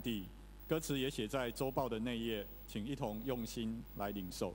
地，歌词也写在周报的那页，请一同用心来领受。